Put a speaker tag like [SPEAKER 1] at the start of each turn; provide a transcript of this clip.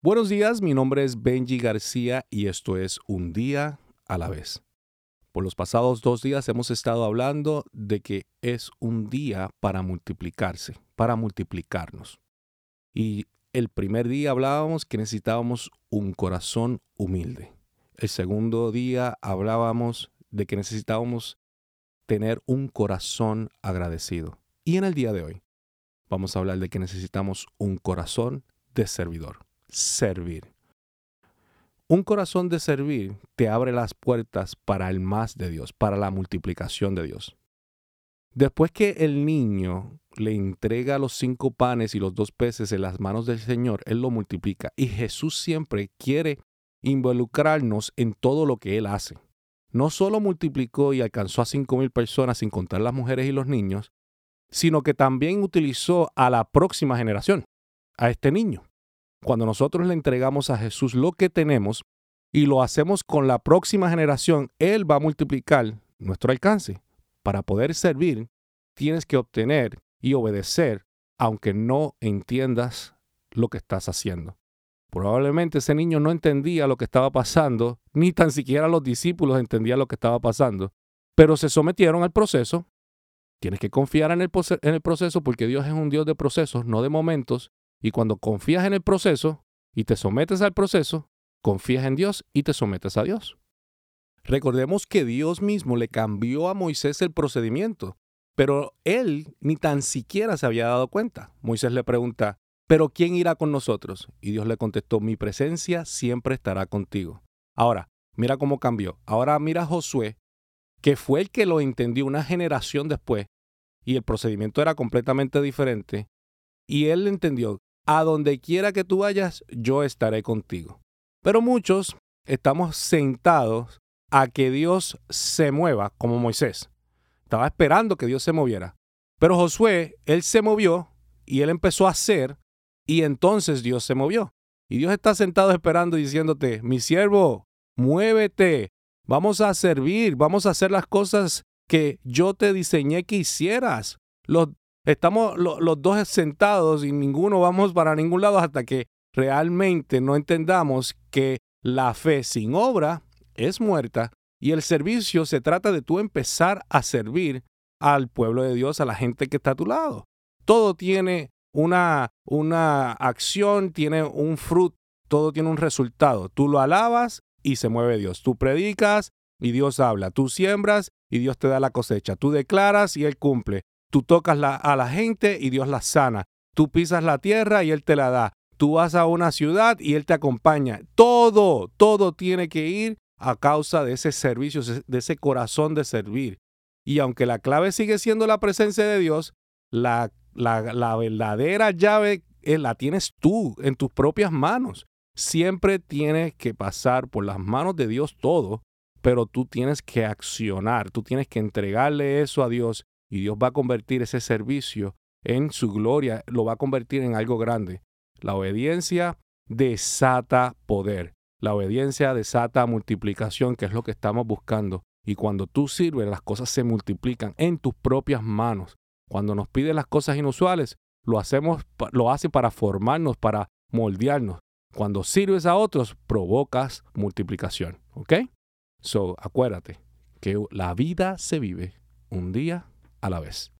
[SPEAKER 1] Buenos días, mi nombre es Benji García y esto es Un día a la vez. Por los pasados dos días hemos estado hablando de que es un día para multiplicarse, para multiplicarnos. Y el primer día hablábamos que necesitábamos un corazón humilde. El segundo día hablábamos de que necesitábamos tener un corazón agradecido. Y en el día de hoy vamos a hablar de que necesitamos un corazón de servidor servir. Un corazón de servir te abre las puertas para el más de Dios, para la multiplicación de Dios. Después que el niño le entrega los cinco panes y los dos peces en las manos del Señor, Él lo multiplica. Y Jesús siempre quiere involucrarnos en todo lo que Él hace. No solo multiplicó y alcanzó a cinco mil personas sin contar las mujeres y los niños, sino que también utilizó a la próxima generación, a este niño. Cuando nosotros le entregamos a Jesús lo que tenemos y lo hacemos con la próxima generación, Él va a multiplicar nuestro alcance. Para poder servir, tienes que obtener y obedecer, aunque no entiendas lo que estás haciendo. Probablemente ese niño no entendía lo que estaba pasando, ni tan siquiera los discípulos entendían lo que estaba pasando, pero se sometieron al proceso. Tienes que confiar en el, en el proceso porque Dios es un Dios de procesos, no de momentos, y cuando confías en el proceso y te sometes al proceso, confías en Dios y te sometes a Dios. Recordemos que Dios mismo le cambió a Moisés el procedimiento, pero él ni tan siquiera se había dado cuenta. Moisés le pregunta, ¿pero quién irá con nosotros? Y Dios le contestó, mi presencia siempre estará contigo. Ahora, mira cómo cambió. Ahora mira a Josué, que fue el que lo entendió una generación después, y el procedimiento era completamente diferente, y él entendió, a donde quiera que tú vayas, yo estaré contigo. Pero muchos estamos sentados a que Dios se mueva como Moisés. Estaba esperando que Dios se moviera. Pero Josué, él se movió y él empezó a hacer y entonces Dios se movió. Y Dios está sentado esperando diciéndote, mi siervo, muévete, vamos a servir, vamos a hacer las cosas que yo te diseñé que hicieras. Los estamos los dos sentados y ninguno vamos para ningún lado hasta que realmente no entendamos que la fe sin obra es muerta y el servicio se trata de tú empezar a servir al pueblo de Dios, a la gente que está a tu lado. Todo tiene una, una acción, tiene un fruto, todo tiene un resultado. Tú lo alabas y se mueve Dios. Tú predicas y Dios habla. Tú siembras y Dios te da la cosecha. Tú declaras y Él cumple. Tú tocas a la gente y Dios la sana. Tú pisas la tierra y Él te la da. Tú vas a una ciudad y Él te acompaña. Todo, todo tiene que ir a causa de ese servicio, de ese corazón de servir. Y aunque la clave sigue siendo la presencia de Dios, la, la, verdadera llave eh, la tienes tú en tus propias manos. Siempre tienes que pasar por las manos de Dios todo, pero tú tienes que accionar, tú tienes que entregarle eso a Dios y Dios va a convertir ese servicio en su gloria, lo va a convertir en algo grande. La obediencia desata poder. La obediencia desata multiplicación, que es lo que estamos buscando. Y cuando tú sirves, las cosas se multiplican en tus propias manos. Cuando nos piden las cosas inusuales, lo hacemos, lo hace para formarnos, para moldearnos. Cuando sirves a otros, provocas multiplicación. ¿Ok? So, acuérdate que la vida se vive un día a la vez.